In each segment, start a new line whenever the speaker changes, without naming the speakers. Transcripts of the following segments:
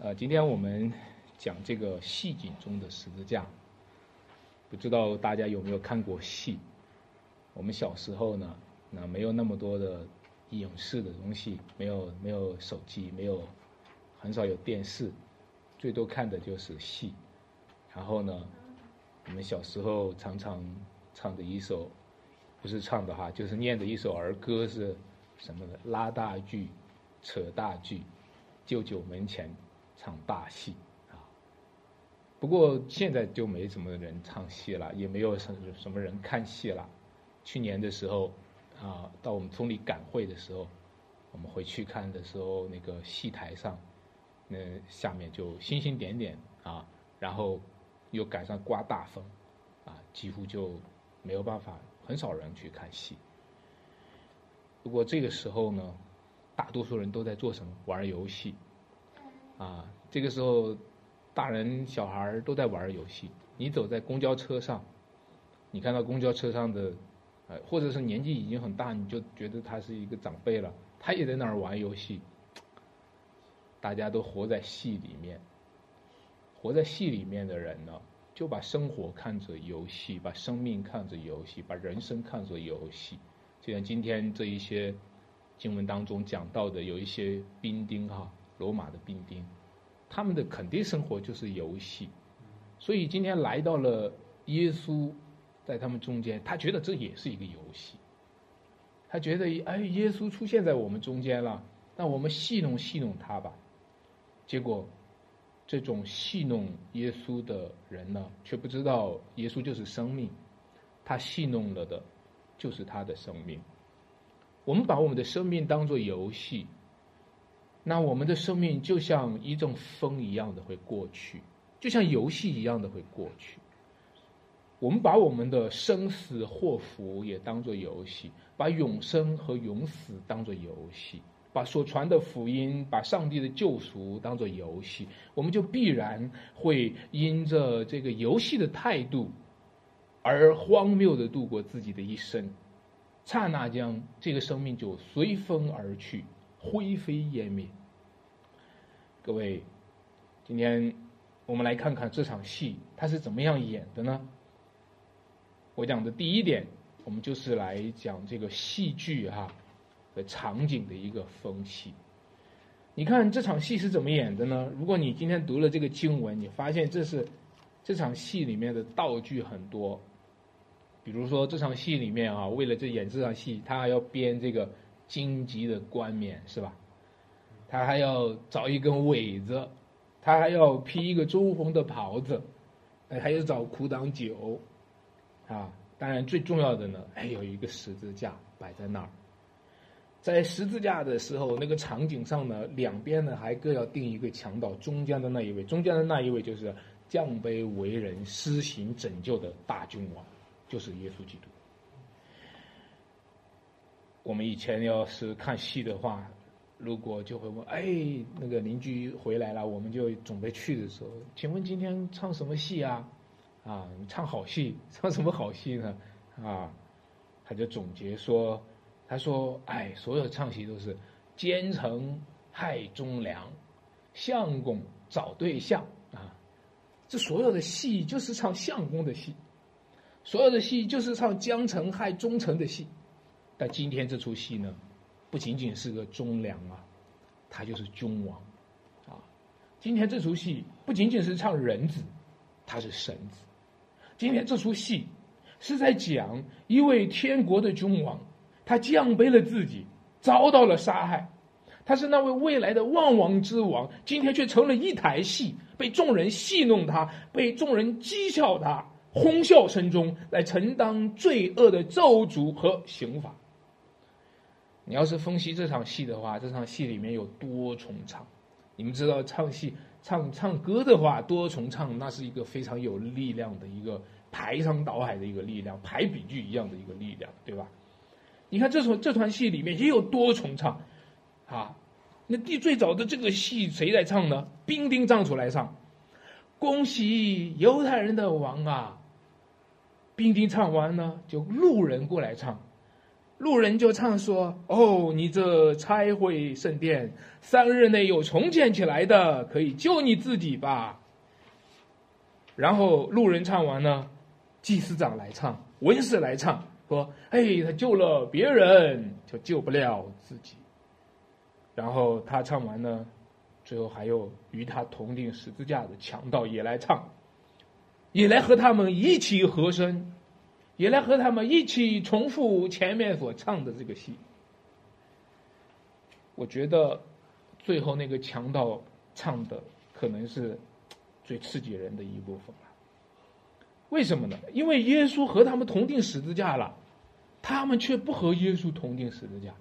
呃，今天我们讲这个戏景中的十字架，不知道大家有没有看过戏？我们小时候呢，那没有那么多的影视的东西，没有没有手机，没有很少有电视，最多看的就是戏。然后呢，我们小时候常常唱的一首，不是唱的哈，就是念的一首儿歌是什么的？拉大锯，扯大锯，舅舅门前。唱大戏啊，不过现在就没什么人唱戏了，也没有什什么人看戏了。去年的时候啊，到我们村里赶会的时候，我们回去看的时候，那个戏台上，那下面就星星点点啊，然后又赶上刮大风啊，几乎就没有办法，很少人去看戏。不过这个时候呢，大多数人都在做什么？玩游戏。啊，这个时候，大人小孩都在玩游戏。你走在公交车上，你看到公交车上的，呃，或者是年纪已经很大，你就觉得他是一个长辈了，他也在那儿玩游戏。大家都活在戏里面，活在戏里面的人呢，就把生活看作游戏，把生命看作游戏，把人生看作游戏。就像今天这一些经文当中讲到的，有一些兵丁哈。罗马的兵丁，他们的肯定生活就是游戏，所以今天来到了耶稣，在他们中间，他觉得这也是一个游戏。他觉得，哎，耶稣出现在我们中间了，那我们戏弄戏弄他吧。结果，这种戏弄耶稣的人呢，却不知道耶稣就是生命，他戏弄了的，就是他的生命。我们把我们的生命当做游戏。那我们的生命就像一阵风一样的会过去，就像游戏一样的会过去。我们把我们的生死祸福也当做游戏，把永生和永死当做游戏，把所传的福音、把上帝的救赎当做游戏，我们就必然会因着这个游戏的态度而荒谬的度过自己的一生，刹那间这个生命就随风而去，灰飞烟灭。各位，今天我们来看看这场戏它是怎么样演的呢？我讲的第一点，我们就是来讲这个戏剧哈的场景的一个分析。你看这场戏是怎么演的呢？如果你今天读了这个经文，你发现这是这场戏里面的道具很多。比如说这场戏里面啊，为了这演这场戏，他还要编这个荆棘的冠冕，是吧？他还要找一根苇子，他还要披一个棕红的袍子，哎，还要找苦挡酒，啊，当然最重要的呢，还有一个十字架摆在那儿。在十字架的时候，那个场景上呢，两边呢还各要定一个强盗，中间的那一位，中间的那一位就是降卑为人、施行拯救的大君王，就是耶稣基督。我们以前要是看戏的话。如果就会问，哎，那个邻居回来了，我们就准备去的时候，请问今天唱什么戏啊？啊，唱好戏，唱什么好戏呢？啊，他就总结说，他说，哎，所有唱戏都是奸臣害忠良，相公找对象啊，这所有的戏就是唱相公的戏，所有的戏就是唱奸臣害忠臣的戏，但今天这出戏呢？不仅仅是个忠良啊，他就是君王，啊，今天这出戏不仅仅是唱人子，他是神子。今天这出戏是在讲一位天国的君王，他降卑了自己，遭到了杀害。他是那位未来的万王之王，今天却成了一台戏，被众人戏弄他，被众人讥笑他，哄笑声中来承担罪恶的咒诅和刑罚。你要是分析这场戏的话，这场戏里面有多重唱。你们知道唱戏、唱唱歌的话，多重唱那是一个非常有力量的一个排山倒海的一个力量，排比句一样的一个力量，对吧？你看这场这团戏里面也有多重唱，啊，那第最早的这个戏谁在唱呢？兵丁站出来唱，恭喜犹太人的王啊！兵丁唱完呢，就路人过来唱。路人就唱说：“哦，你这拆毁圣殿，三日内又重建起来的，可以救你自己吧。”然后路人唱完呢，祭司长来唱，文士来唱，说：“哎，他救了别人，就救不了自己。”然后他唱完呢，最后还有与他同定十字架的强盗也来唱，也来和他们一起和声。也来和他们一起重复前面所唱的这个戏。我觉得最后那个强盗唱的可能是最刺激人的一部分了。为什么呢？因为耶稣和他们同定十字架了，他们却不和耶稣同定十字架。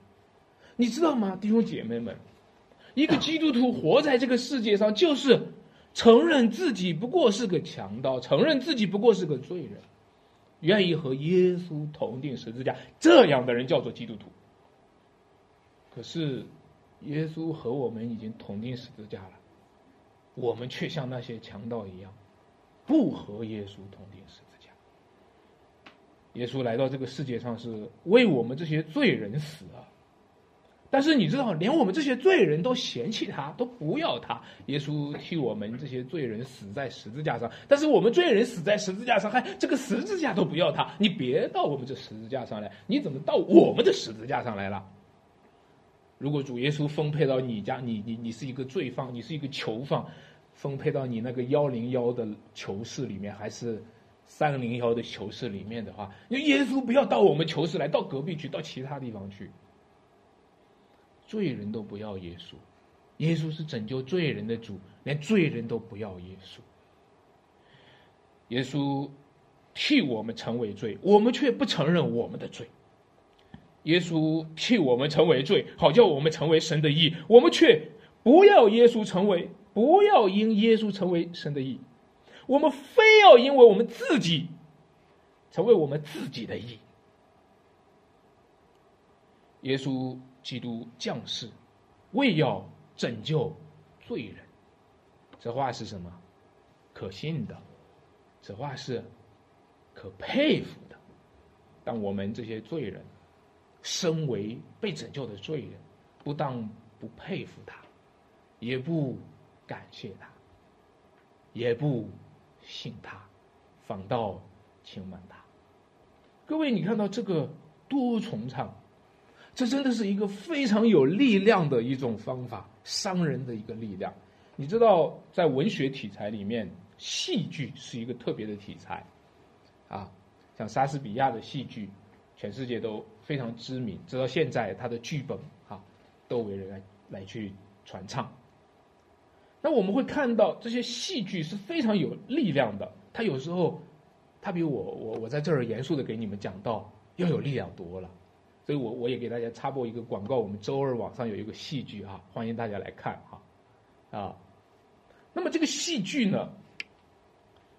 你知道吗，弟兄姐妹们？一个基督徒活在这个世界上，就是承认自己不过是个强盗，承认自己不过是个罪人。愿意和耶稣同定十字架，这样的人叫做基督徒。可是，耶稣和我们已经同定十字架了，我们却像那些强盗一样，不和耶稣同定十字架。耶稣来到这个世界上是为我们这些罪人死啊。但是你知道，连我们这些罪人都嫌弃他，都不要他。耶稣替我们这些罪人死在十字架上，但是我们罪人死在十字架上，还这个十字架都不要他。你别到我们这十字架上来，你怎么到我们的十字架上来了？如果主耶稣分配到你家，你你你是一个罪犯，你是一个囚犯，分配到你那个幺零幺的囚室里面，还是三零幺的囚室里面的话，耶稣不要到我们囚室来，到隔壁去，到其他地方去。罪人都不要耶稣，耶稣是拯救罪人的主，连罪人都不要耶稣。耶稣替我们成为罪，我们却不承认我们的罪。耶稣替我们成为罪，好叫我们成为神的义，我们却不要耶稣成为，不要因耶稣成为神的义，我们非要因为我们自己成为我们自己的义。耶稣。基督降世，为要拯救罪人，这话是什么？可信的，这话是可佩服的。但我们这些罪人，身为被拯救的罪人，不但不佩服他，也不感谢他，也不信他，反倒轻慢他。各位，你看到这个多重唱？这真的是一个非常有力量的一种方法，商人的一个力量。你知道，在文学题材里面，戏剧是一个特别的题材，啊，像莎士比亚的戏剧，全世界都非常知名，直到现在他的剧本啊，都为人来来去传唱。那我们会看到这些戏剧是非常有力量的，它有时候，它比我我我在这儿严肃的给你们讲到要有力量多了。所以我我也给大家插播一个广告，我们周二网上有一个戏剧哈，欢迎大家来看哈，啊，那么这个戏剧呢，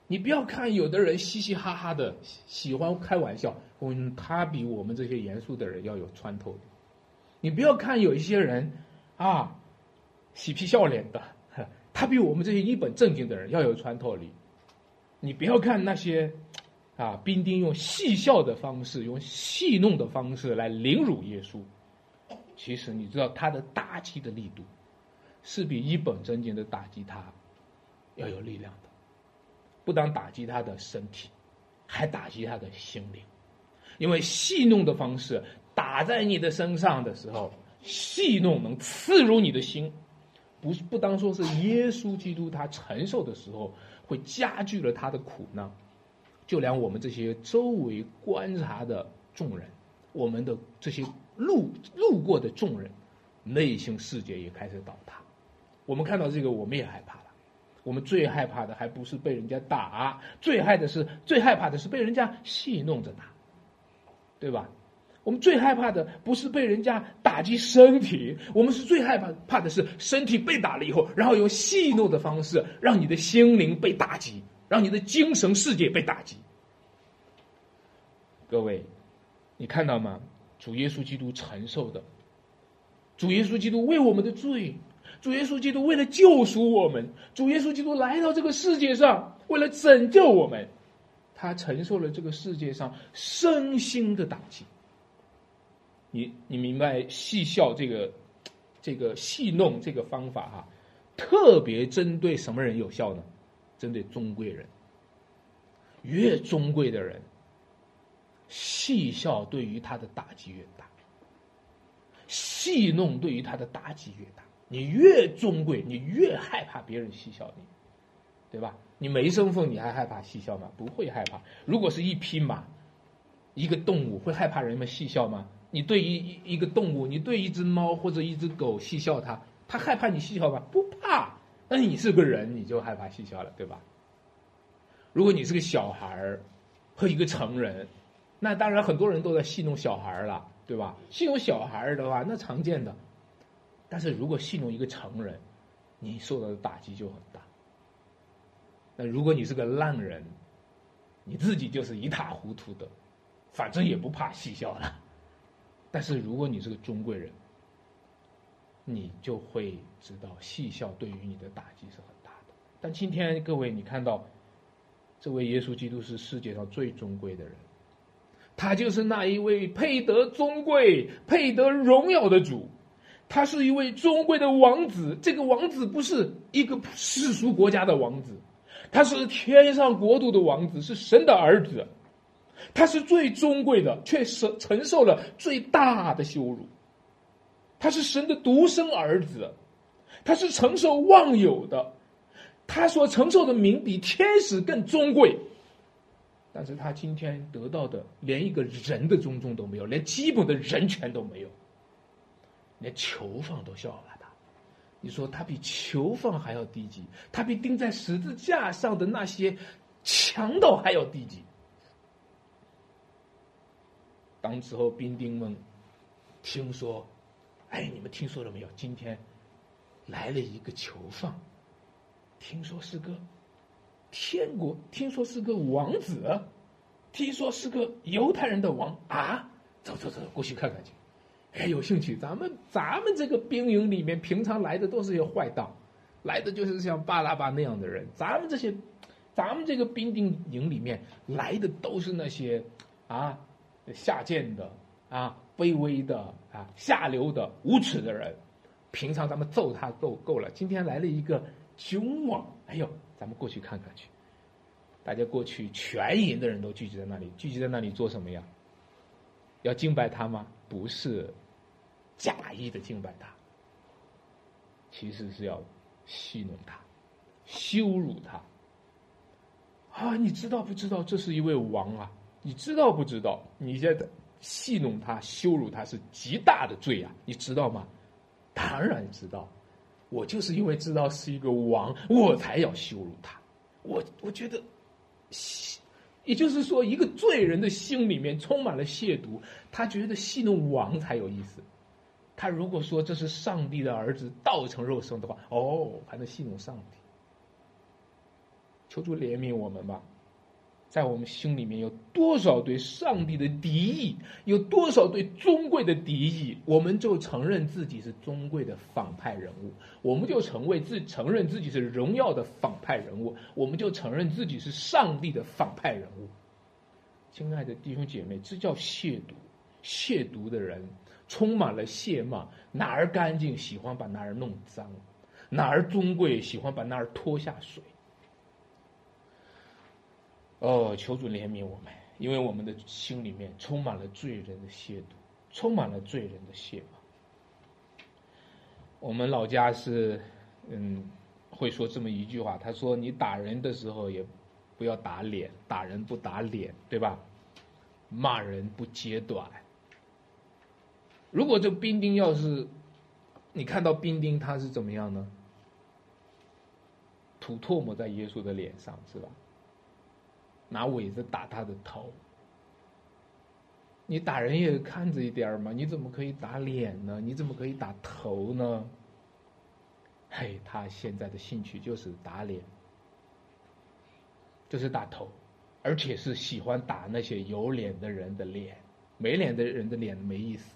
你不要看有的人嘻嘻哈哈的喜欢开玩笑，嗯，他比我们这些严肃的人要有穿透力。你不要看有一些人啊，嬉皮笑脸的，他比我们这些一本正经的人要有穿透力。你不要看那些。啊，兵丁用戏笑的方式，用戏弄的方式来凌辱耶稣。其实你知道他的打击的力度，是比一本正经的打击他要有力量的。不但打击他的身体，还打击他的心灵。因为戏弄的方式打在你的身上的时候，戏弄能刺入你的心。不是不当说是耶稣基督他承受的时候，会加剧了他的苦难。就连我们这些周围观察的众人，我们的这些路路过的众人，内心世界也开始倒塌。我们看到这个，我们也害怕了。我们最害怕的还不是被人家打，最害的是最害怕的是被人家戏弄着打，对吧？我们最害怕的不是被人家打击身体，我们是最害怕怕的是身体被打了以后，然后用戏弄的方式让你的心灵被打击。让你的精神世界被打击。各位，你看到吗？主耶稣基督承受的，主耶稣基督为我们的罪，主耶稣基督为了救赎我们，主耶稣基督来到这个世界上，为了拯救我们，他承受了这个世界上身心的打击。你你明白戏笑这个这个戏弄这个方法哈，特别针对什么人有效呢？针对尊贵人。越尊贵的人，戏笑对于他的打击越大，戏弄对于他的打击越大。你越尊贵，你越害怕别人戏笑你，对吧？你没身份，你还害怕戏笑吗？不会害怕。如果是一匹马，一个动物，会害怕人们戏笑吗？你对一一个动物，你对一只猫或者一只狗戏笑它，它害怕你戏笑吗？不怕。那你是个人，你就害怕戏笑了，对吧？如果你是个小孩儿和一个成人，那当然很多人都在戏弄小孩了，对吧？戏弄小孩儿的话，那常见的。但是如果戏弄一个成人，你受到的打击就很大。那如果你是个烂人，你自己就是一塌糊涂的，反正也不怕戏笑了。但是如果你是个尊贵人，你就会知道戏笑对于你的打击是很大的。但今天各位，你看到这位耶稣基督是世界上最尊贵的人，他就是那一位配得尊贵、配得荣耀的主。他是一位尊贵的王子，这个王子不是一个世俗国家的王子，他是天上国度的王子，是神的儿子。他是最尊贵的，却承承受了最大的羞辱。他是神的独生儿子，他是承受万有的，他所承受的名比天使更尊贵。但是他今天得到的连一个人的尊重都没有，连基本的人权都没有。连囚犯都笑话他，你说他比囚犯还要低级，他比钉在十字架上的那些强盗还要低级。当时候兵丁们听说，哎，你们听说了没有？今天来了一个囚犯，听说是个天国，听说是个王子，听说是个犹太人的王啊！走走走，过去看看去。哎，有兴趣？咱们咱们这个兵营里面，平常来的都是些坏蛋，来的就是像巴拉巴那样的人。咱们这些，咱们这个兵丁营里面来的都是那些啊下贱的啊卑微的啊下流的无耻的人。平常咱们揍他够够了，今天来了一个凶王，哎呦，咱们过去看看去。大家过去，全营的人都聚集在那里，聚集在那里做什么呀？要敬拜他吗？不是假意的敬拜他，其实是要戏弄他、羞辱他。啊，你知道不知道？这是一位王啊！你知道不知道？你现在戏弄他、羞辱他是极大的罪啊！你知道吗？当然知道。我就是因为知道是一个王，我才要羞辱他。我我觉得。也就是说，一个罪人的心里面充满了亵渎，他觉得戏弄王才有意思。他如果说这是上帝的儿子道成肉身的话，哦，还能戏弄上帝。求主怜悯我们吧。在我们心里面有多少对上帝的敌意，有多少对尊贵的敌意，我们就承认自己是尊贵的反派人物，我们就成为自承认自己是荣耀的反派人物，我们就承认自己是上帝的反派人物。亲爱的弟兄姐妹，这叫亵渎。亵渎的人充满了亵骂，哪儿干净喜欢把哪儿弄脏，哪儿尊贵喜欢把哪儿拖下水。哦，求主怜悯我们，因为我们的心里面充满了罪人的亵渎，充满了罪人的亵骂。我们老家是，嗯，会说这么一句话，他说：“你打人的时候也不要打脸，打人不打脸，对吧？骂人不揭短。如果这兵丁要是，你看到兵丁他是怎么样呢？吐唾沫在耶稣的脸上，是吧？”拿苇子打他的头，你打人也看着一点嘛？你怎么可以打脸呢？你怎么可以打头呢？嘿，他现在的兴趣就是打脸，就是打头，而且是喜欢打那些有脸的人的脸，没脸的人的脸没意思。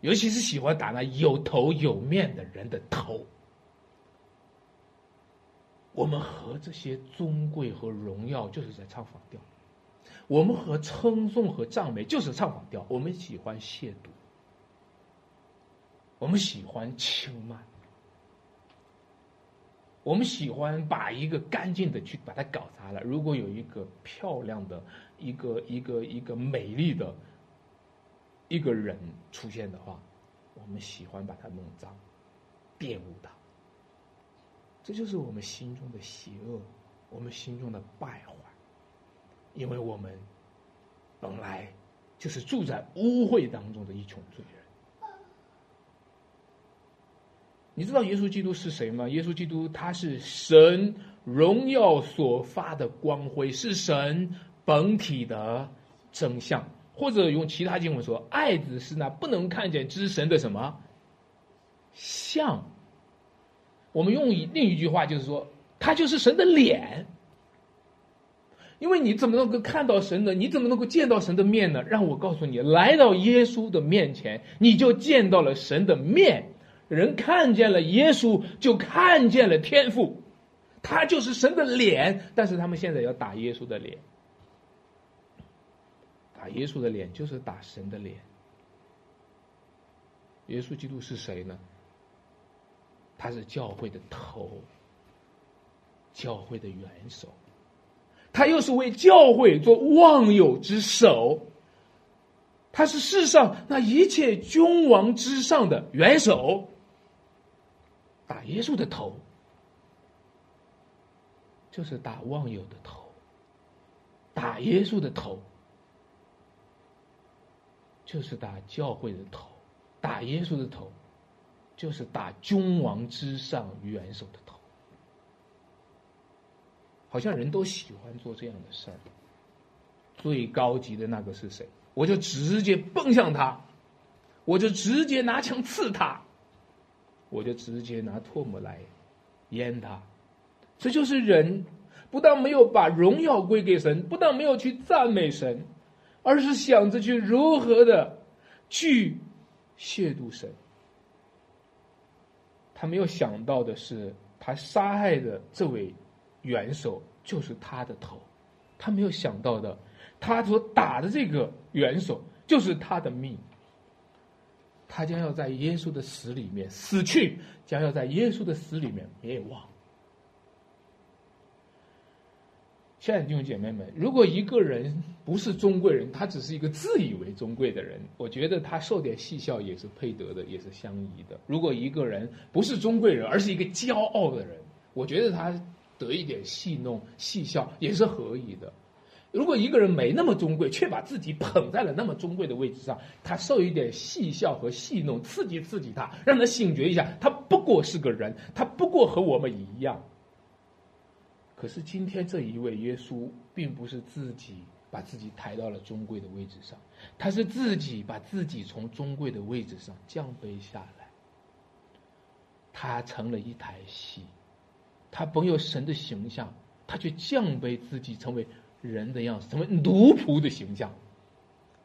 尤其是喜欢打那有头有面的人的头。我们和这些尊贵和荣耀就是在唱反调，
我们和称颂和赞美就是唱反调，我们喜欢亵渎，我们喜欢轻慢，我们喜欢把一个干净的去把它搞砸了。如果有一个漂亮的、一个一个一个美丽的一个人出现的话，我们喜欢把它弄脏、玷污它。这就是我们心中的邪恶，我们心中的败坏，因为我们本来就是住在污秽当中的一群罪人。你知道耶稣基督是谁吗？耶稣基督他是神荣耀所发的光辉，是神本体的真相，或者用其他经文说，爱子是那不能看见之神的什么像。我们用另一句话就是说，他就是神的脸。因为你怎么能够看到神呢？你怎么能够见到神的面呢？让我告诉你，来到耶稣的面前，你就见到了神的面。人看见了耶稣，就看见了天父，他就是神的脸。但是他们现在要打耶稣的脸，打耶稣的脸就是打神的脸。耶稣基督是谁呢？他是教会的头，教会的元首，他又是为教会做忘友之首，他是世上那一切君王之上的元首，打耶稣的头，就是打忘友的头，打耶稣的头，就是打教会的头，打耶稣的头。就是打君王之上元首的头，好像人都喜欢做这样的事儿。最高级的那个是谁？我就直接奔向他，我就直接拿枪刺他，我就直接拿唾沫来淹他。这就是人，不但没有把荣耀归给神，不但没有去赞美神，而是想着去如何的去亵渎神。他没有想到的是，他杀害的这位元首就是他的头。他没有想到的，他所打的这个元首就是他的命。他将要在耶稣的死里面死去，将要在耶稣的死里面灭亡。亲爱的弟兄姐妹们，如果一个人不是尊贵人，他只是一个自以为尊贵的人，我觉得他受点戏笑也是配得的，也是相宜的。如果一个人不是尊贵人，而是一个骄傲的人，我觉得他得一点戏弄、戏笑也是可以的。如果一个人没那么尊贵，却把自己捧在了那么尊贵的位置上，他受一点戏笑和戏弄，刺激刺激他，让他醒觉一下，他不过是个人，他不过和我们一样。可是今天这一位耶稣，并不是自己把自己抬到了尊贵的位置上，他是自己把自己从尊贵的位置上降卑下来。他成了一台戏，他本有神的形象，他却降卑自己，成为人的样子，成为奴仆的形象，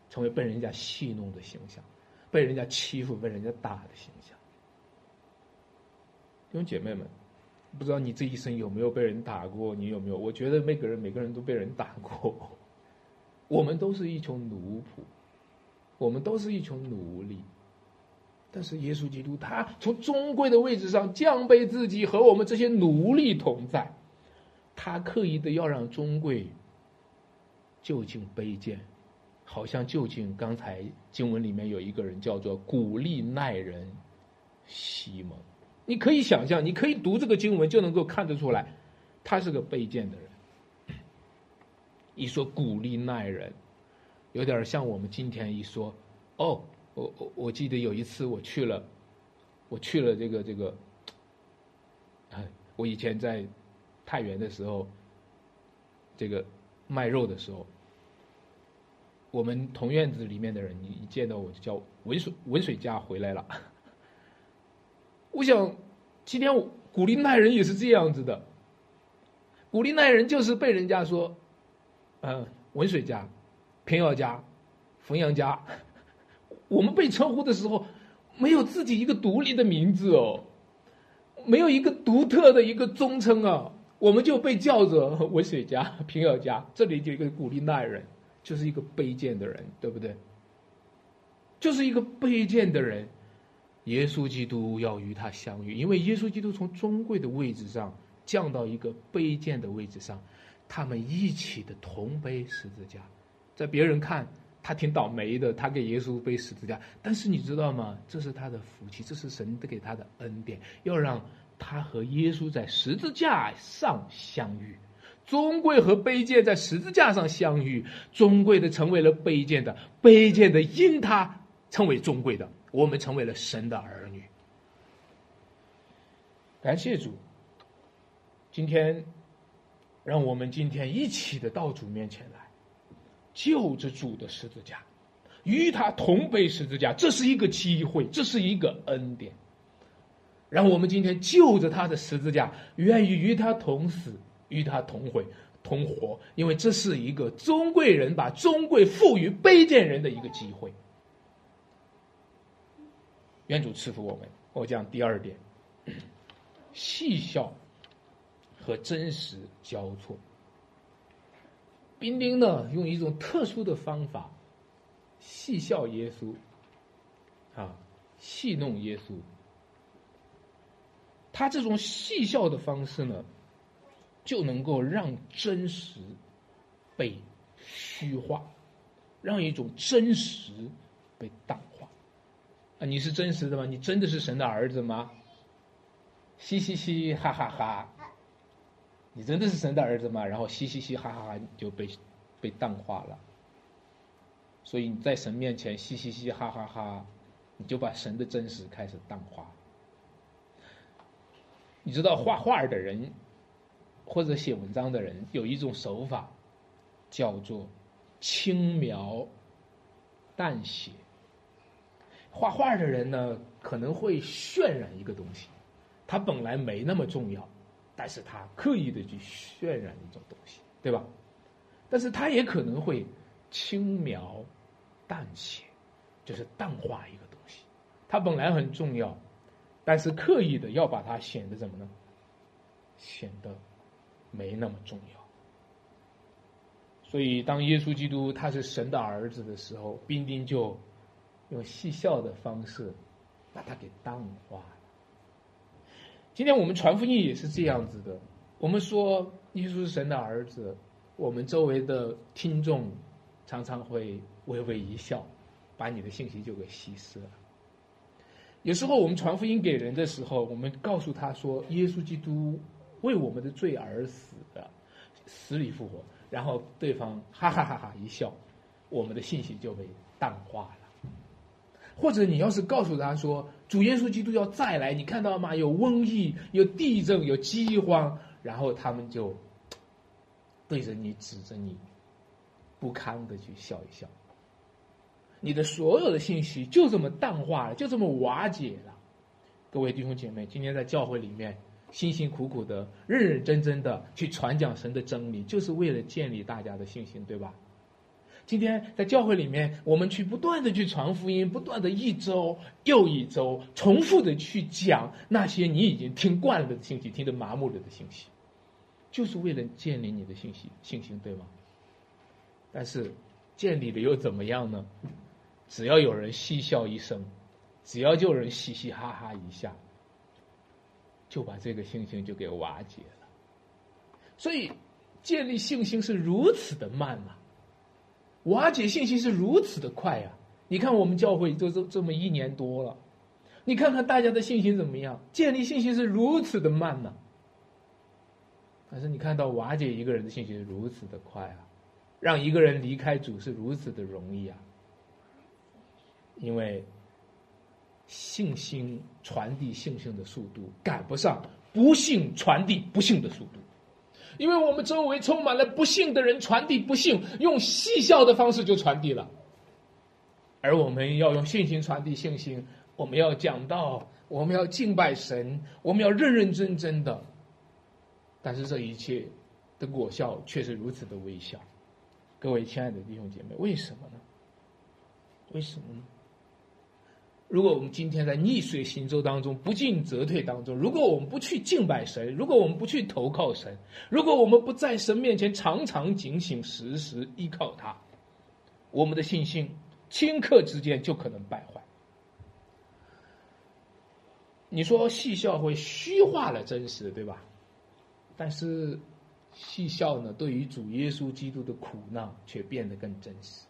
成为被人家戏弄的形象，被人家欺负、被人家打的形象。弟兄姐妹们。不知道你这一生有没有被人打过？你有没有？我觉得每个人每个人都被人打过。我们都是一群奴仆，我们都是一群奴隶。但是耶稣基督他从尊贵的位置上降卑自己，和我们这些奴隶同在。他刻意的要让尊贵就近卑贱，好像就近刚才经文里面有一个人叫做古利奈人西蒙。你可以想象，你可以读这个经文就能够看得出来，他是个卑贱的人。一说古利奈人，有点像我们今天一说，哦，我我我记得有一次我去了，我去了这个这个，我以前在太原的时候，这个卖肉的时候，我们同院子里面的人，一见到我就叫文水文水家回来了。我想，今天古利奈人也是这样子的。古利奈人就是被人家说，嗯，文水家、平遥家、冯阳家，我们被称呼的时候，没有自己一个独立的名字哦，没有一个独特的一个尊称啊，我们就被叫着 文水家、平遥家，这里就一个古利奈人，就是一个卑贱的人，对不对？就是一个卑贱的人，耶稣基督要与他相遇，因为耶稣基督从尊贵的位置上降到一个卑贱的位置上，他们一起的同背十字架，在别人看他挺倒霉的，他给耶稣背十字架，但是你知道吗？这是他的福气，这是神给他的恩典，要让他和耶稣在十字架上相遇。尊贵和卑贱在十字架上相遇，尊贵的成为了卑贱的，卑贱的因他成为尊贵的，我们成为了神的儿女。感谢主，今天让我们今天一起的到主面前来，就着主的十字架，与他同背十字架，这是一个机会，这是一个恩典。让我们今天就着他的十字架，愿意与他同死。与他同毁同活，因为这是一个尊贵人把尊贵赋予卑贱人的一个机会。愿主赐福我们。我讲第二点，戏笑和真实交错。兵丁呢，用一种特殊的方法戏笑耶稣，啊，戏弄耶稣。他这种戏笑的方式呢？就能够让真实被虚化，让一种真实被淡。你是真实的吗？你真的是神的儿子吗？嘻嘻嘻，哈哈哈！你真的是神的儿子吗？然后嘻嘻嘻，哈哈哈，就被被淡化了。所以你在神面前嘻嘻嘻，哈哈哈，你就把神的真实开始淡化。你知道画画的人。或者写文章的人有一种手法，叫做轻描淡写。画画的人呢，可能会渲染一个东西，它本来没那么重要，但是他刻意的去渲染一种东西，对吧？但是他也可能会轻描淡写，就是淡化一个东西，它本来很重要，但是刻意的要把它显得怎么呢？显得。没那么重要，所以当耶稣基督他是神的儿子的时候，兵丁就用戏笑的方式把它给淡化了。今天我们传福音也是这样子的，我们说耶稣是神的儿子，我们周围的听众常常会微微一笑，把你的信息就给稀释了。有时候我们传福音给人的时候，我们告诉他说耶稣基督。为我们的罪而死的，死里复活，然后对方哈哈哈哈一笑，我们的信息就被淡化了。或者你要是告诉他说主耶稣基督要再来，你看到了吗？有瘟疫，有地震，有饥荒，然后他们就对着你指着你，不堪的去笑一笑。你的所有的信息就这么淡化了，就这么瓦解了。各位弟兄姐妹，今天在教会里面。辛辛苦苦的、认认真真的去传讲神的真理，就是为了建立大家的信心，对吧？今天在教会里面，我们去不断的去传福音，不断的一周又一周重复的去讲那些你已经听惯了的信息、听得麻木了的信息，就是为了建立你的信息信心，对吗？但是建立了又怎么样呢？只要有人嬉笑一声，只要就有人嘻嘻哈哈一下。就把这个信心就给瓦解了，所以建立信心是如此的慢啊，瓦解信心是如此的快啊！你看我们教会都这这么一年多了，你看看大家的信心怎么样？建立信心是如此的慢呢，但是你看到瓦解一个人的信心如此的快啊，让一个人离开主是如此的容易啊，因为。信心传递信心的速度赶不上不幸传递不幸的速度，因为我们周围充满了不幸的人，传递不幸，用嬉笑的方式就传递了。而我们要用信心传递信心，我们要讲道，我们要敬拜神，我们要认认真真的。但是这一切的果效却是如此的微小。各位亲爱的弟兄姐妹，为什么呢？为什么呢？如果我们今天在逆水行舟当中不进则退当中，如果我们不去敬拜神，如果我们不去投靠神，如果我们不在神面前常常警醒、时时依靠他，我们的信心顷刻之间就可能败坏。你说戏笑会虚化了真实，对吧？但是戏笑呢，对于主耶稣基督的苦难却变得更真实。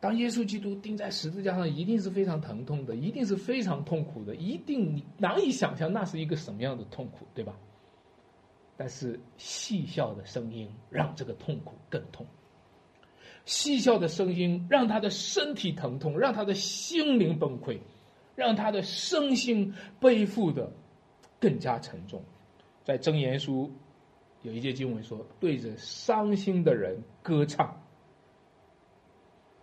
当耶稣基督钉在十字架上，一定是非常疼痛的，一定是非常痛苦的，一定难以想象那是一个什么样的痛苦，对吧？但是戏笑的声音让这个痛苦更痛，戏笑的声音让他的身体疼痛，让他的心灵崩溃，让他的身心背负的更加沉重。在箴言书有一节经文说：“对着伤心的人歌唱。”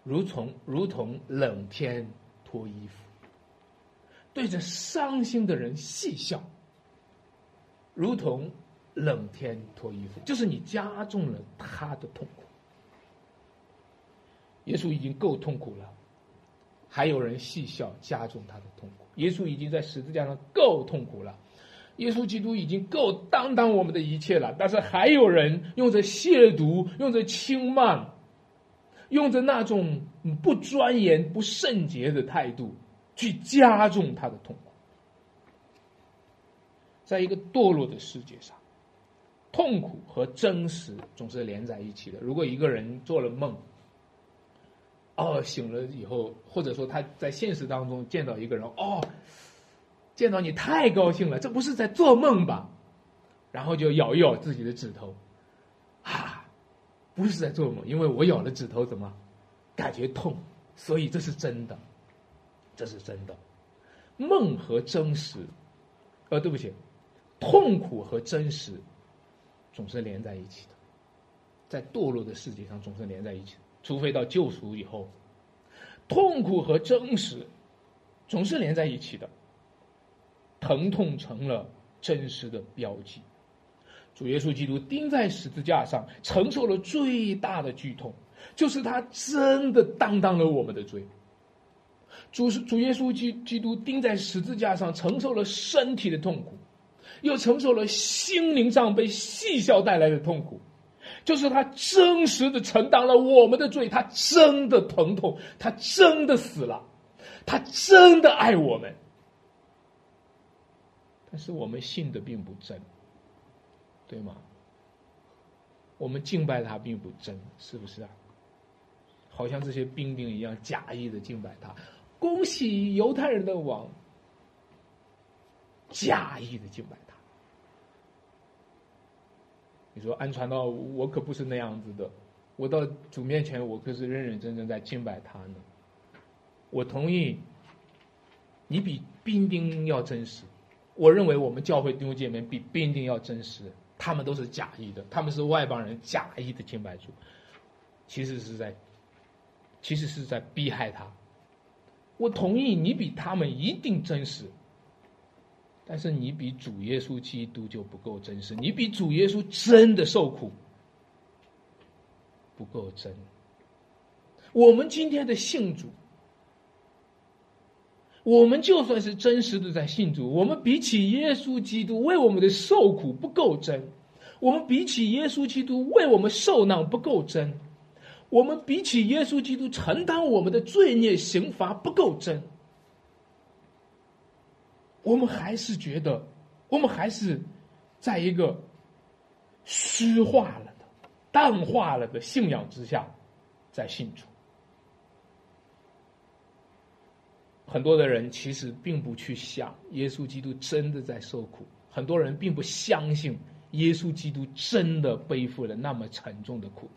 如同如同冷天脱衣服，对着伤心的人戏笑，如同冷天脱衣服，就是你加重了他的痛苦。耶稣已经够痛苦了，还有人戏笑加重他的痛苦。耶稣已经在十字架上够痛苦了，耶稣基督已经够担当我们的一切了，但是还有人用着亵渎，用着轻慢。用着那种不钻研、不圣洁的态度，去加重他的痛苦。在一个堕落的世界上，痛苦和真实总是连在一起的。如果一个人做了梦，哦，醒了以后，或者说他在现实当中见到一个人，哦，见到你太高兴了，这不是在做梦吧？然后就咬一咬自己的指头，不是在做梦，因为我咬了指头，怎么感觉痛？所以这是真的，这是真的。梦和真实，呃，对不起，痛苦和真实总是连在一起的，在堕落的世界上总是连在一起，除非到救赎以后，痛苦和真实总是连在一起的，疼痛成了真实的标记。主耶稣基督钉在十字架上，承受了最大的剧痛，就是他真的担当了我们的罪。主主耶稣基基督钉在十字架上，承受了身体的痛苦，又承受了心灵上被戏笑带来的痛苦，就是他真实的承担了我们的罪，他真的疼痛，他真的死了，他真的爱我们，但是我们信的并不真。对吗？我们敬拜他并不真，是不是啊？好像这些兵丁一样假意的敬拜他，恭喜犹太人的王，假意的敬拜他。你说安传道，我可不是那样子的，我到主面前，我可是认认真真在敬拜他呢。我同意，你比兵丁要真实。我认为我们教会弟兄姐妹比兵丁要真实。他们都是假意的，他们是外邦人假意的清白主，其实是在，其实是在逼害他。我同意你比他们一定真实，但是你比主耶稣基督就不够真实，你比主耶稣真的受苦不够真。我们今天的信主。我们就算是真实的在信主，我们比起耶稣基督为我们的受苦不够真；我们比起耶稣基督为我们受难不够真；我们比起耶稣基督承担我们的罪孽刑罚不够真。我们还是觉得，我们还是在一个虚化了的、淡化了的信仰之下，在信主。很多的人其实并不去想耶稣基督真的在受苦，很多人并不相信耶稣基督真的背负了那么沉重的苦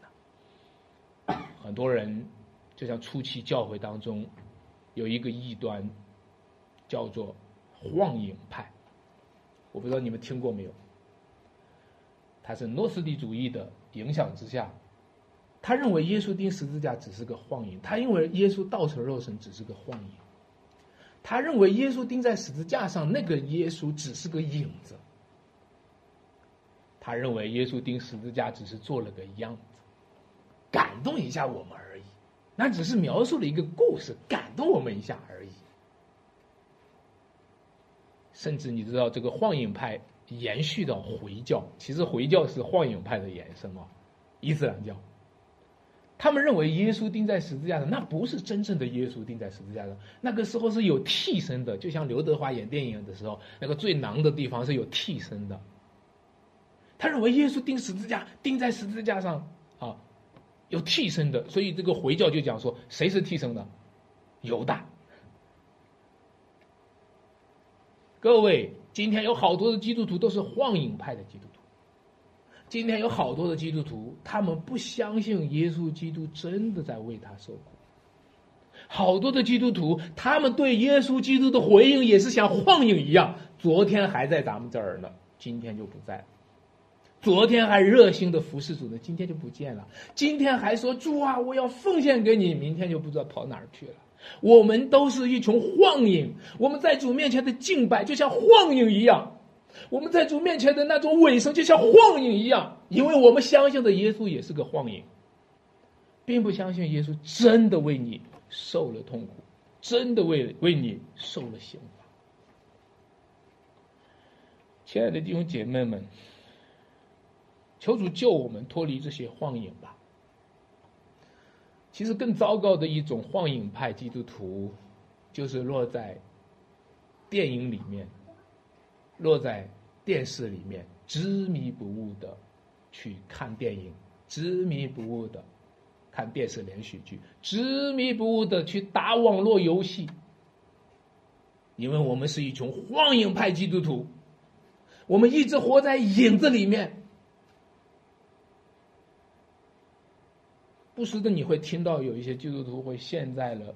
难。很多人就像初期教会当中有一个异端，叫做幻影派，我不知道你们听过没有？他是诺斯底主义的影响之下，他认为耶稣钉十字架只是个幻影，他认为耶稣道成肉身只是个幻影。他认为耶稣钉在十字架上，那个耶稣只是个影子。他认为耶稣钉十字架只是做了个样子，感动一下我们而已。那只是描述了一个故事，感动我们一下而已。甚至你知道，这个幻影派延续到回教，其实回教是幻影派的延伸啊，伊斯兰教。他们认为耶稣钉在十字架上，那不是真正的耶稣钉在十字架上。那个时候是有替身的，就像刘德华演电影的时候，那个最囊的地方是有替身的。他认为耶稣钉十字架，钉在十字架上啊，有替身的，所以这个回教就讲说，谁是替身的？犹大。各位，今天有好多的基督徒都是幻影派的基督徒。今天有好多的基督徒，他们不相信耶稣基督真的在为他受苦。好多的基督徒，他们对耶稣基督的回应也是像幻影一样，昨天还在咱们这儿呢，今天就不在。昨天还热心的服侍主呢，今天就不见了。今天还说主啊，我要奉献给你，明天就不知道跑哪儿去了。我们都是一群幻影，我们在主面前的敬拜就像幻影一样。我们在主面前的那种尾声，就像晃影一样，因为我们相信的耶稣也是个晃影，并不相信耶稣真的为你受了痛苦，真的为为你受了刑罚。亲爱的弟兄姐妹们，求主救我们脱离这些晃影吧。其实更糟糕的一种晃影派基督徒，就是落在电影里面。落在电视里面，执迷不悟的去看电影，执迷不悟的看电视连续剧，执迷不悟的去打网络游戏。因为我们是一群幻影派基督徒，我们一直活在影子里面。不时的你会听到有一些基督徒会陷在了。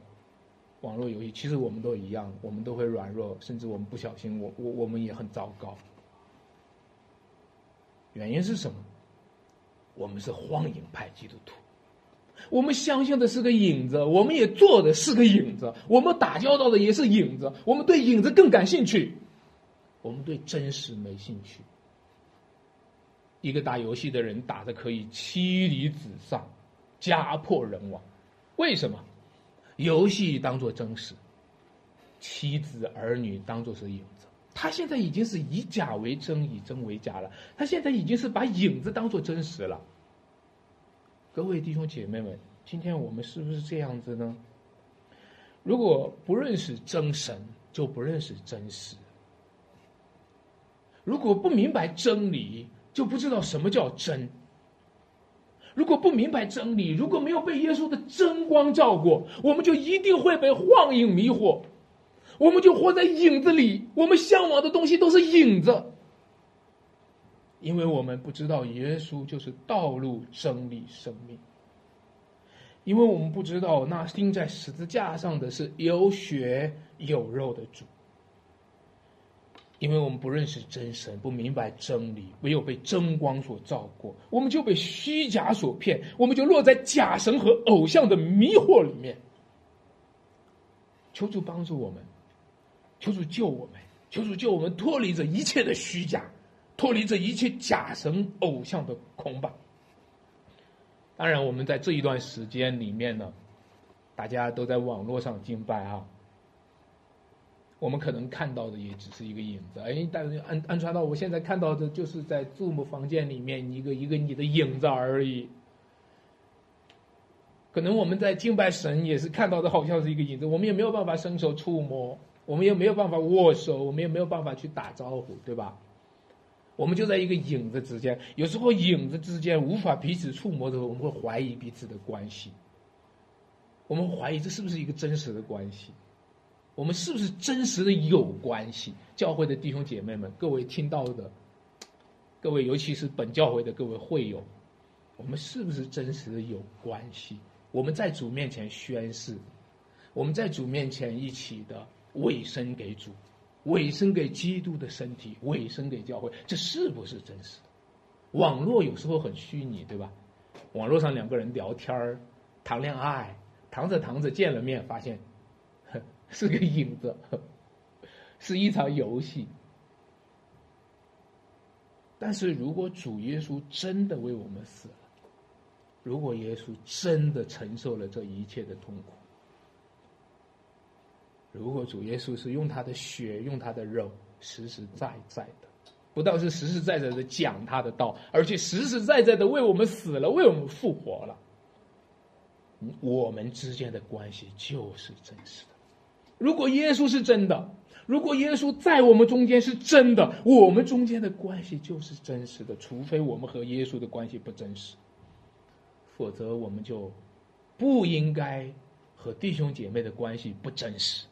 网络游戏其实我们都一样，我们都会软弱，甚至我们不小心，我我我们也很糟糕。原因是什么？我们是荒影派基督徒，我们相信的是个影子，我们也做的是个影子，我们打交道的也是影子，我们对影子更感兴趣，我们对真实没兴趣。一个打游戏的人打的可以妻离子散，家破人亡，为什么？游戏当做真实，妻子儿女当做是影子。他现在已经是以假为真，以真为假了。他现在已经是把影子当做真实了。各位弟兄姐妹们，今天我们是不是这样子呢？如果不认识真神，就不认识真实；如果不明白真理，就不知道什么叫真。如果不明白真理，如果没有被耶稣的真光照过，我们就一定会被幻影迷惑，我们就活在影子里。我们向往的东西都是影子，因为我们不知道耶稣就是道路、真理、生命。因为我们不知道那钉在十字架上的是有血有肉的主。因为我们不认识真神，不明白真理，没有被真光所照过，我们就被虚假所骗，我们就落在假神和偶像的迷惑里面。求主帮助我们，求主救我们，求主救我们脱离这一切的虚假，脱离这一切假神偶像的捆绑。当然，我们在这一段时间里面呢，大家都在网络上敬拜啊。我们可能看到的也只是一个影子，哎，但是安安传道，我现在看到的就是在 Zoom 房间里面一个一个你的影子而已。可能我们在敬拜神也是看到的好像是一个影子，我们也没有办法伸手触摸，我们也没有办法握手，我们也没有办法去打招呼，对吧？我们就在一个影子之间，有时候影子之间无法彼此触摸的时候，我们会怀疑彼此的关系，我们怀疑这是不是一个真实的关系。我们是不是真实的有关系？教会的弟兄姐妹们，各位听到的，各位尤其是本教会的各位会友，我们是不是真实的有关系？我们在主面前宣誓，我们在主面前一起的委身给主，委身给基督的身体，委身给教会，这是不是真实？网络有时候很虚拟，对吧？网络上两个人聊天儿、谈恋爱，谈着谈着见了面，发现。是个影子，是一场游戏。但是如果主耶稣真的为我们死了，如果耶稣真的承受了这一切的痛苦，如果主耶稣是用他的血、用他的肉，实实在在的，不但是实实在在的讲他的道，而且实实在在的为我们死了，为我们复活了。我们之间的关系就是真实的。如果耶稣是真的，如果耶稣在我们中间是真的，我们中间的关系就是真实的。除非我们和耶稣的关系不真实，否则我们就不应该和弟兄姐妹的关系不真实。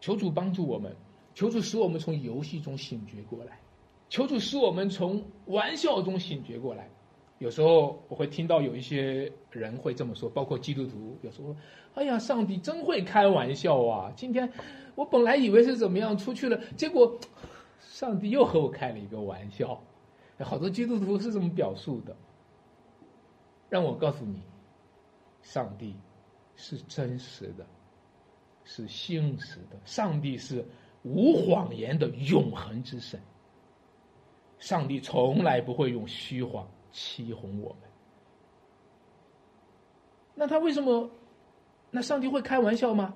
求主帮助我们，求主使我们从游戏中醒觉过来，求主使我们从玩笑中醒觉过来。有时候我会听到有一些人会这么说，包括基督徒，有时候，哎呀，上帝真会开玩笑啊！今天我本来以为是怎么样出去了，结果上帝又和我开了一个玩笑。好多基督徒是这么表述的。让我告诉你，上帝是真实的，是信实的，上帝是无谎言的永恒之神。上帝从来不会用虚谎。欺哄我们，那他为什么？那上帝会开玩笑吗？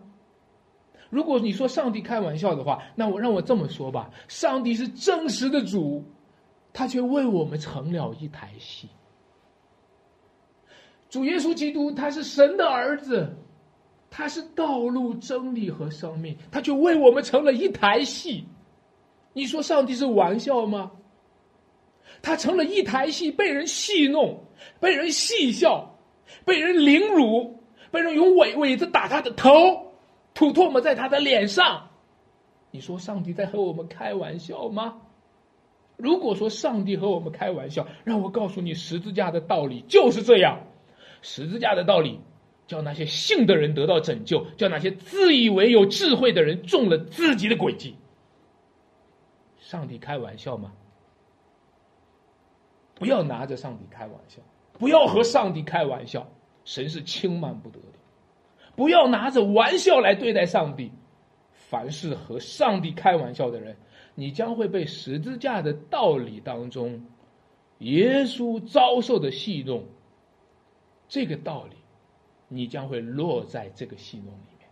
如果你说上帝开玩笑的话，那我让我这么说吧：上帝是真实的主，他却为我们成了一台戏。主耶稣基督他是神的儿子，他是道路、真理和生命，他却为我们成了一台戏。你说上帝是玩笑吗？他成了一台戏，被人戏弄，被人戏笑，被人凌辱，被人用苇苇子打他的头，吐唾沫在他的脸上。你说上帝在和我们开玩笑吗？如果说上帝和我们开玩笑，让我告诉你，十字架的道理就是这样。十字架的道理，叫那些信的人得到拯救，叫那些自以为有智慧的人中了自己的诡计。上帝开玩笑吗？不要拿着上帝开玩笑，不要和上帝开玩笑，神是轻慢不得的。不要拿着玩笑来对待上帝，凡是和上帝开玩笑的人，你将会被十字架的道理当中，耶稣遭受的戏弄，这个道理，你将会落在这个戏弄里面。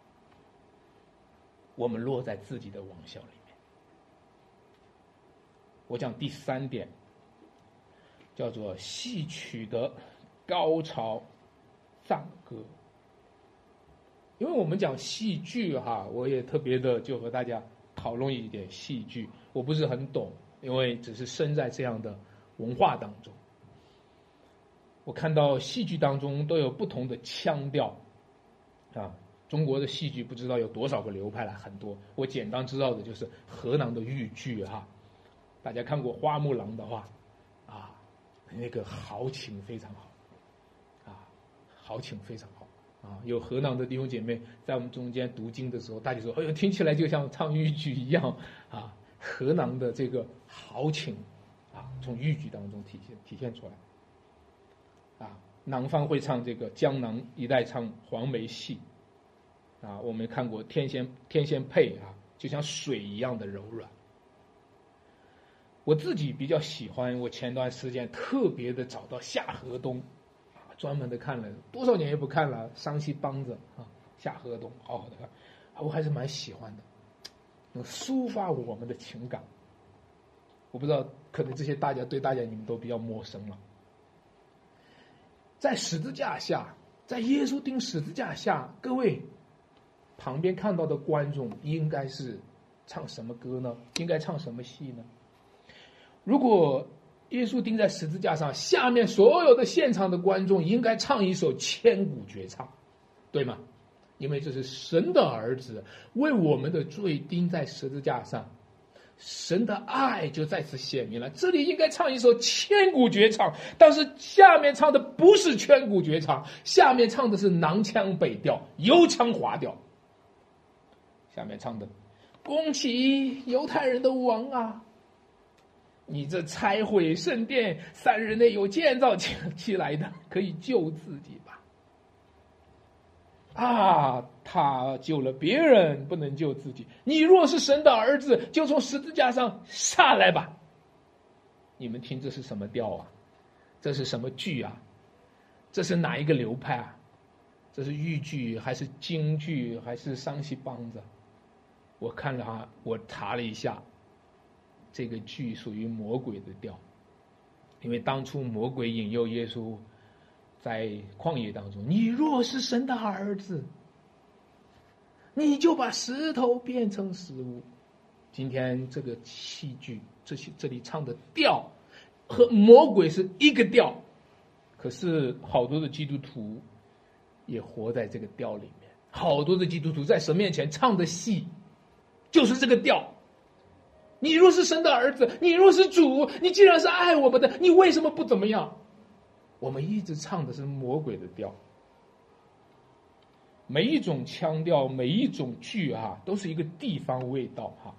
我们落在自己的玩笑里面。我讲第三点。叫做戏曲的高潮赞歌，因为我们讲戏剧哈，我也特别的就和大家讨论一点戏剧，我不是很懂，因为只是生在这样的文化当中。我看到戏剧当中都有不同的腔调，啊，中国的戏剧不知道有多少个流派了，很多。我简单知道的就是河南的豫剧哈，大家看过花木兰的话。那个豪情非常好，啊，豪情非常好，啊，有河南的弟兄姐妹在我们中间读经的时候，大家说：“哎呦，听起来就像唱豫剧一样。”啊，河南的这个豪情，啊，从豫剧当中体现体现出来。啊，南方会唱这个江南一带唱黄梅戏，啊，我们看过天仙天仙配啊，就像水一样的柔软。我自己比较喜欢，我前段时间特别的找到夏河东，啊，专门的看了多少年也不看了，山西梆子啊，夏河东好好的看，我还是蛮喜欢的，能抒发我们的情感。我不知道，可能这些大家对大家你们都比较陌生了。在十字架下，在耶稣钉十字架下，各位旁边看到的观众应该是唱什么歌呢？应该唱什么戏呢？如果耶稣钉在十字架上，下面所有的现场的观众应该唱一首千古绝唱，对吗？因为这是神的儿子为我们的罪钉在十字架上，神的爱就在此显明了。这里应该唱一首千古绝唱，但是下面唱的不是千古绝唱，下面唱的是南腔北调、油腔滑调。下面唱的，恭喜犹太人的王啊！你这拆毁圣殿三日内有建造起起来的，可以救自己吧？啊，他救了别人，不能救自己。你若是神的儿子，就从十字架上下来吧。你们听，这是什么调啊？这是什么剧啊？这是哪一个流派啊？这是豫剧还是京剧还是山西梆子？我看了哈，我查了一下。这个剧属于魔鬼的调，因为当初魔鬼引诱耶稣在旷野当中，你若是神的儿子，你就把石头变成食物。今天这个戏剧，这些这里唱的调和魔鬼是一个调，可是好多的基督徒也活在这个调里面，好多的基督徒在神面前唱的戏就是这个调。你若是神的儿子，你若是主，你既然是爱我们的，你为什么不怎么样？我们一直唱的是魔鬼的调。每一种腔调，每一种剧啊，都是一个地方味道哈。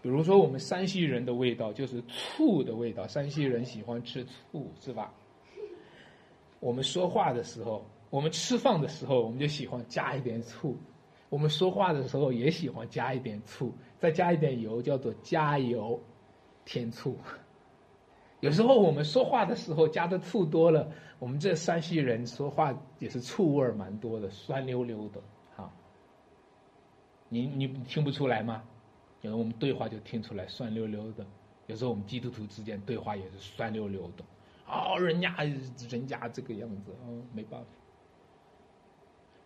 比如说，我们山西人的味道就是醋的味道，山西人喜欢吃醋，是吧？我们说话的时候，我们吃饭的时候，我们就喜欢加一点醋。我们说话的时候也喜欢加一点醋，再加一点油，叫做加油添醋。有时候我们说话的时候加的醋多了，我们这山西人说话也是醋味儿蛮多的，酸溜溜的。哈，你你听不出来吗？有时候我们对话就听出来酸溜溜的。有时候我们基督徒之间对话也是酸溜溜的。哦，人家人家这个样子，哦，没办法。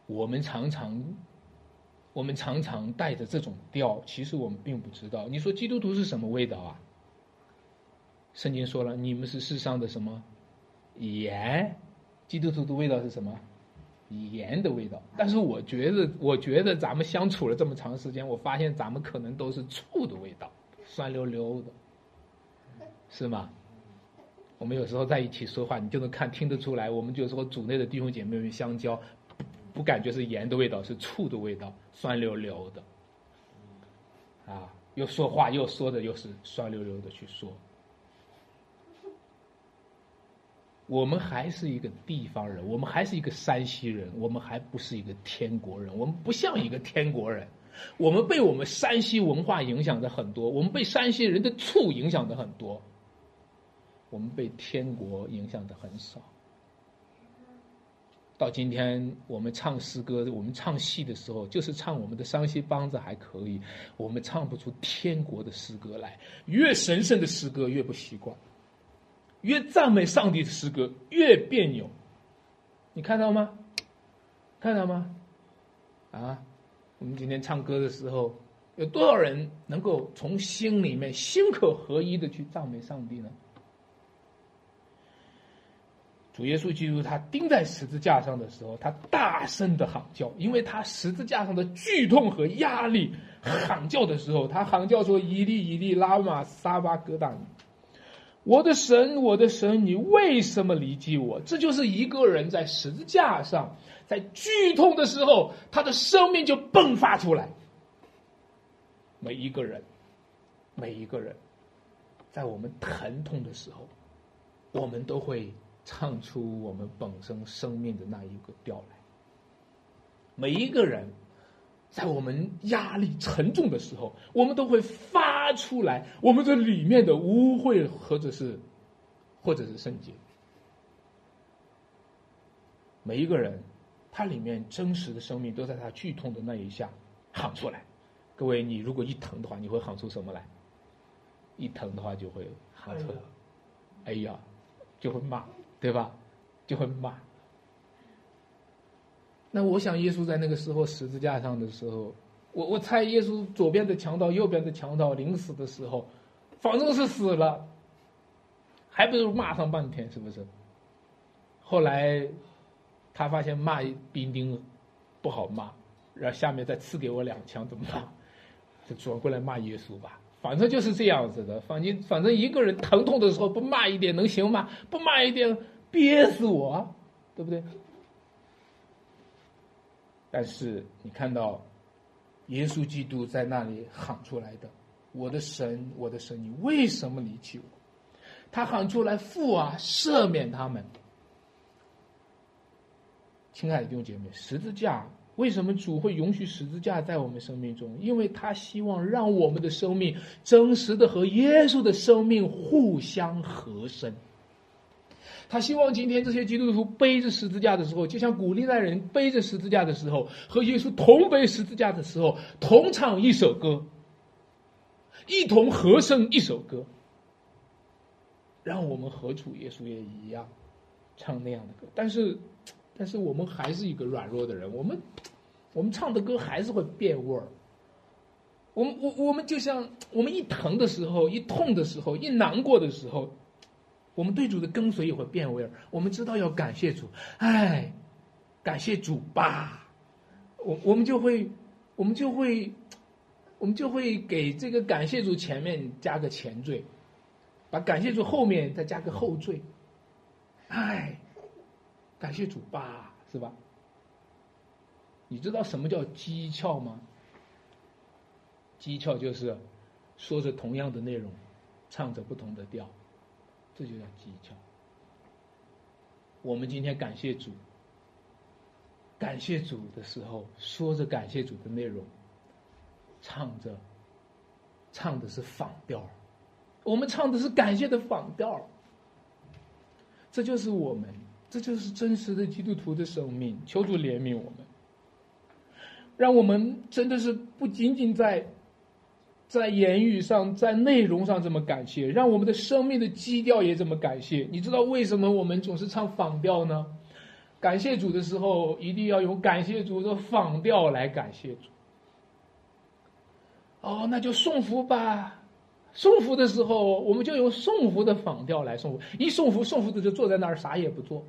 我们常常。我们常常带着这种调，其实我们并不知道。你说基督徒是什么味道啊？圣经说了，你们是世上的什么盐？基督徒的味道是什么？盐的味道。但是我觉得，我觉得咱们相处了这么长时间，我发现咱们可能都是醋的味道，酸溜溜的，是吗？我们有时候在一起说话，你就能看听得出来，我们就说组内的弟兄姐妹们相交。不感觉是盐的味道，是醋的味道，酸溜溜的，啊，又说话又说的又是酸溜溜的去说。我们还是一个地方人，我们还是一个山西人，我们还不是一个天国人，我们不像一个天国人，我们被我们山西文化影响的很多，我们被山西人的醋影响的很多，我们被天国影响的很少。到今天，我们唱诗歌、我们唱戏的时候，就是唱我们的伤心梆子还可以，我们唱不出天国的诗歌来。越神圣的诗歌越不习惯，越赞美上帝的诗歌越别扭。你看到吗？看到吗？啊，我们今天唱歌的时候，有多少人能够从心里面心口合一的去赞美上帝呢？主耶稣基督他钉在十字架上的时候，他大声的喊叫，因为他十字架上的剧痛和压力，喊叫的时候，他喊叫说：“伊利伊利拉玛撒巴格达，我的神，我的神，你为什么离弃我？”这就是一个人在十字架上，在剧痛的时候，他的生命就迸发出来。每一个人，每一个人，在我们疼痛的时候，我们都会。唱出我们本身生命的那一个调来。每一个人，在我们压力沉重的时候，我们都会发出来我们这里面的污秽，或者是，或者是圣洁。每一个人，他里面真实的生命都在他剧痛的那一下喊出来。各位，你如果一疼的话，你会喊出什么来？一疼的话就会喊出来，哎呀，就会骂。对吧？就会骂。那我想，耶稣在那个时候十字架上的时候，我我猜耶稣左边的强盗，右边的强盗临死的时候，反正是死了，还不如骂上半天，是不是？后来他发现骂兵丁不好骂，然后下面再赐给我两枪，怎么办？就转过来骂耶稣吧。反正就是这样子的，反正反正一个人疼痛的时候不骂一点能行吗？不骂一点憋死我，对不对？但是你看到耶稣基督在那里喊出来的：“我的神，我的神，你为什么离弃我？”他喊出来：“父啊，赦免他们。”亲爱的弟兄姐妹，十字架。为什么主会允许十字架在我们生命中？因为他希望让我们的生命真实的和耶稣的生命互相合身。他希望今天这些基督徒背着十字架的时候，就像古历代人背着十字架的时候，和耶稣同背十字架的时候，同唱一首歌，一同合声一首歌。让我们何处耶稣也一样，唱那样的歌。但是，但是我们还是一个软弱的人，我们我们唱的歌还是会变味儿。我们我我们就像我们一疼的时候，一痛的时候，一难过的时候，我们对主的跟随也会变味儿。我们知道要感谢主，哎，感谢主吧，我我们就会我们就会我们就会给这个感谢主前面加个前缀。把感谢主后面再加个后缀，哎，感谢主吧，是吧？你知道什么叫讥诮吗？讥诮就是说着同样的内容，唱着不同的调，这就叫讥诮。我们今天感谢主，感谢主的时候，说着感谢主的内容，唱着唱的是仿调。我们唱的是感谢的仿调，这就是我们，这就是真实的基督徒的生命。求主怜悯我们，让我们真的是不仅仅在在言语上、在内容上这么感谢，让我们的生命的基调也这么感谢。你知道为什么我们总是唱仿调呢？感谢主的时候，一定要用感谢主的仿调来感谢主。哦，那就送福吧。送福的时候，我们就用送福的仿调来送福。一送福，送福的就坐在那儿啥也不做；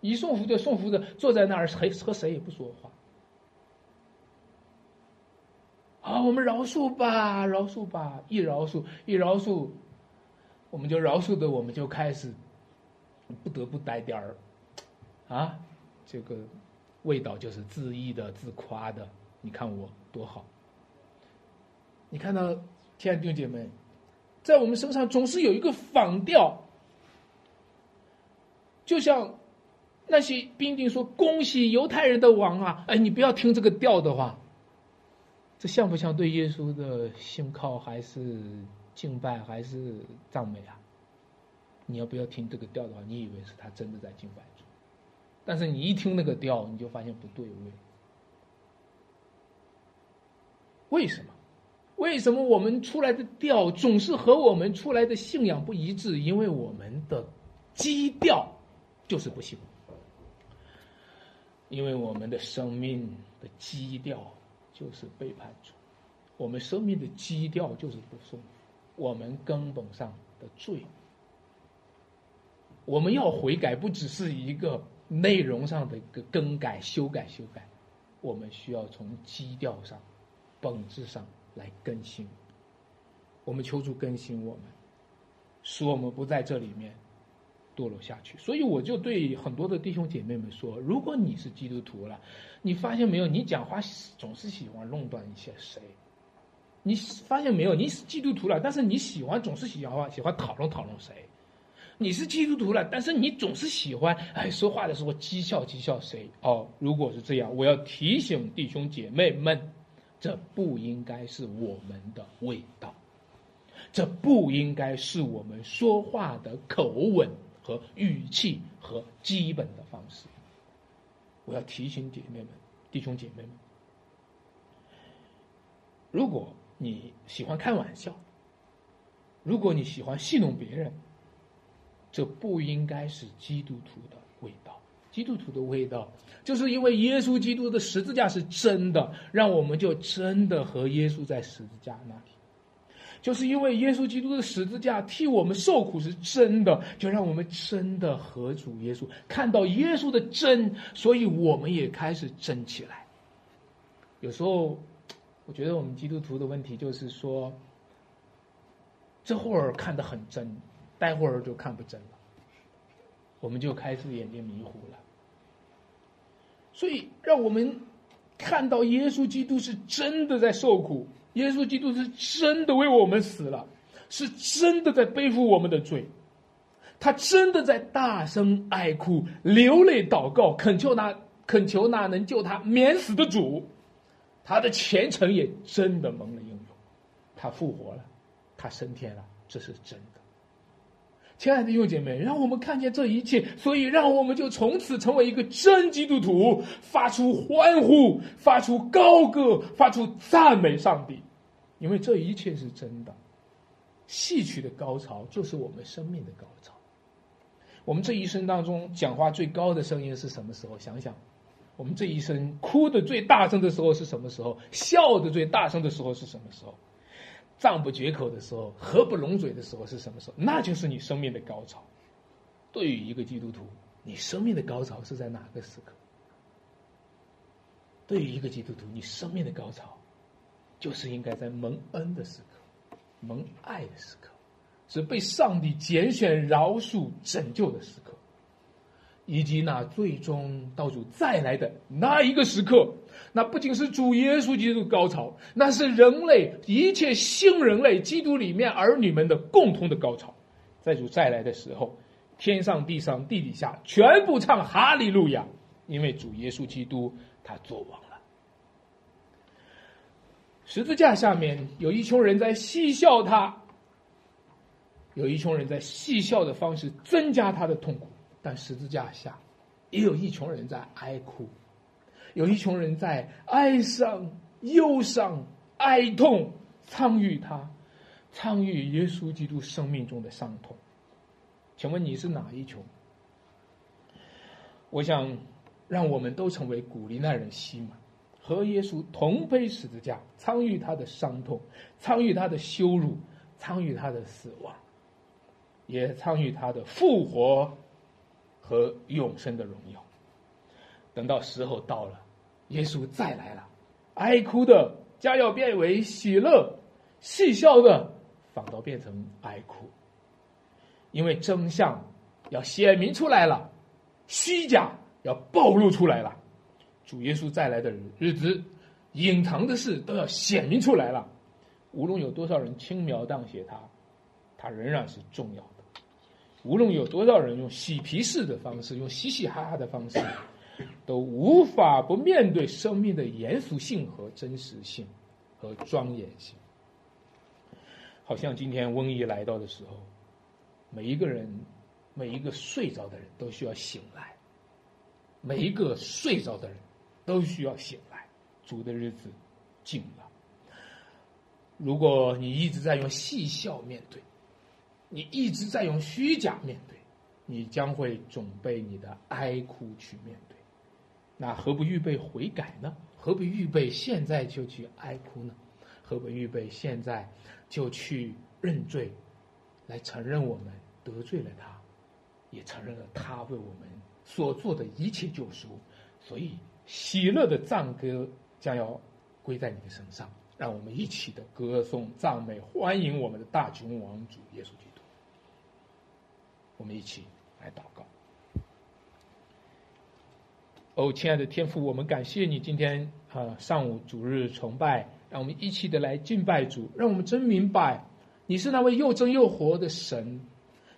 一送福，就送福的坐在那儿和和谁也不说话。好，我们饶恕吧，饶恕吧，一饶恕，一饶恕，我们就饶恕的，我们就开始不得不带点儿啊，这个味道就是自意的、自夸的。你看我多好，你看到。亲爱的弟兄姐妹，在我们身上总是有一个仿调，就像那些兵丁说：“恭喜犹太人的王啊！”哎，你不要听这个调的话，这像不像对耶稣的信靠，还是敬拜，还是赞美啊？你要不要听这个调的话，你以为是他真的在敬拜主，但是你一听那个调，你就发现不对味。为什么？为什么我们出来的调总是和我们出来的信仰不一致？因为我们的基调就是不行，因为我们的生命的基调就是背叛主，我们生命的基调就是不送，我们根本上的罪。我们要悔改，不只是一个内容上的一个更改、修改、修改，我们需要从基调上、本质上。来更新，我们求助更新我们，使我们不在这里面堕落下去。所以我就对很多的弟兄姐妹们说：，如果你是基督徒了，你发现没有？你讲话总是喜欢弄断一些谁？你发现没有？你是基督徒了，但是你喜欢总是喜欢喜欢讨论讨论谁？你是基督徒了，但是你总是喜欢哎说话的时候讥笑讥笑谁？哦，如果是这样，我要提醒弟兄姐妹们。这不应该是我们的味道，这不应该是我们说话的口吻和语气和基本的方式。我要提醒姐妹们、弟兄姐妹们，如果你喜欢开玩笑，如果你喜欢戏弄别人，这不应该是基督徒的味道。基督徒的味道，就是因为耶稣基督的十字架是真的，让我们就真的和耶稣在十字架那里；就是因为耶稣基督的十字架替我们受苦是真的，就让我们真的和主耶稣看到耶稣的真，所以我们也开始真起来。有时候，我觉得我们基督徒的问题就是说，这会儿看得很真，待会儿就看不真了。我们就开始眼睛迷糊了，所以让我们看到耶稣基督是真的在受苦，耶稣基督是真的为我们死了，是真的在背负我们的罪，他真的在大声哀哭、流泪祷告，恳求那恳求那能救他免死的主，他的虔诚也真的蒙了应用，他复活了，他升天了，这是真的。亲爱的弟兄姐妹，让我们看见这一切，所以让我们就从此成为一个真基督徒，发出欢呼，发出高歌，发出赞美上帝，因为这一切是真的。戏曲的高潮就是我们生命的高潮。我们这一生当中讲话最高的声音是什么时候？想想，我们这一生哭的最大声的时候是什么时候？笑的最大声的时候是什么时候？赞不绝口的时候，合不拢嘴的时候是什么时候？那就是你生命的高潮。对于一个基督徒，你生命的高潮是在哪个时刻？对于一个基督徒，你生命的高潮，就是应该在蒙恩的时刻，蒙爱的时刻，是被上帝拣选、饶恕、拯救的时刻，以及那最终道主再来的那一个时刻。那不仅是主耶稣基督的高潮，那是人类一切新人类基督里面儿女们的共同的高潮。在主再来的时候。天上地上地底下全部唱哈利路亚，因为主耶稣基督他作王了。十字架下面有一群人在嬉笑他，有一群人在嬉笑的方式增加他的痛苦，但十字架下也有一群人在哀哭，有一群人在哀伤、忧伤、哀痛，参与他，参与耶稣基督生命中的伤痛。请问你是哪一群？我想让我们都成为古利奈人西马，和耶稣同背十字架，参与他的伤痛，参与他的羞辱，参与他的死亡，也参与他的复活和永生的荣耀。等到时候到了，耶稣再来了，哀哭的将要变为喜乐，戏笑的反倒变成哀哭。因为真相要显明出来了，虚假要暴露出来了，主耶稣再来的日子，隐藏的事都要显明出来了。无论有多少人轻描淡写他，他仍然是重要的。无论有多少人用嬉皮士的方式，用嘻嘻哈哈的方式，都无法不面对生命的严肃性和真实性和庄严性。好像今天瘟疫来到的时候。每一个人，每一个睡着的人都需要醒来。每一个睡着的人都需要醒来。主的日子近了。如果你一直在用戏笑面对，你一直在用虚假面对，你将会准备你的哀哭去面对。那何不预备悔改呢？何不预备现在就去哀哭呢？何不预备现在就去认罪？来承认我们得罪了他，也承认了他为我们所做的一切救赎，所以喜乐的赞歌将要归在你的身上，让我们一起的歌颂赞美，欢迎我们的大君王主耶稣基督。我们一起来祷告。哦，亲爱的天父，我们感谢你今天啊上午主日崇拜，让我们一起的来敬拜主，让我们真明白。你是那位又真又活的神，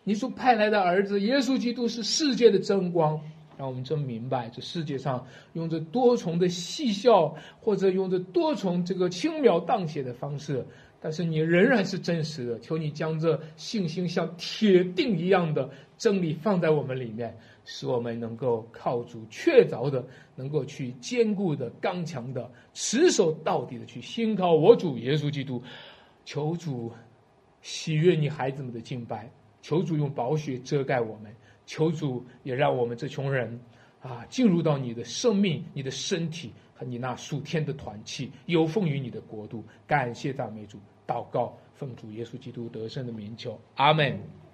你所派来的儿子耶稣基督是世界的真光，让我们真明白这世界上用着多重的戏笑，或者用着多重这个轻描淡写的方式，但是你仍然是真实的。求你将这信心像铁定一样的真理放在我们里面，使我们能够靠主确凿的，能够去坚固的、刚强的、持守到底的去信靠我主耶稣基督。求主。喜悦你孩子们的敬拜，求主用宝血遮盖我们，求主也让我们这群人，啊，进入到你的生命、你的身体和你那属天的团契，有奉于你的国度。感谢赞美主，祷告奉主耶稣基督得胜的名求，阿门。